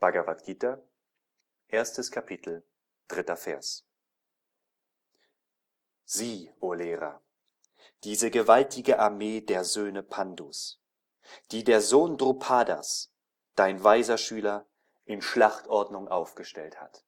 Bhagavad Gita, erstes Kapitel, dritter Vers. Sieh, o Lehrer, diese gewaltige Armee der Söhne Pandus, die der Sohn Drupadas, dein weiser Schüler, in Schlachtordnung aufgestellt hat.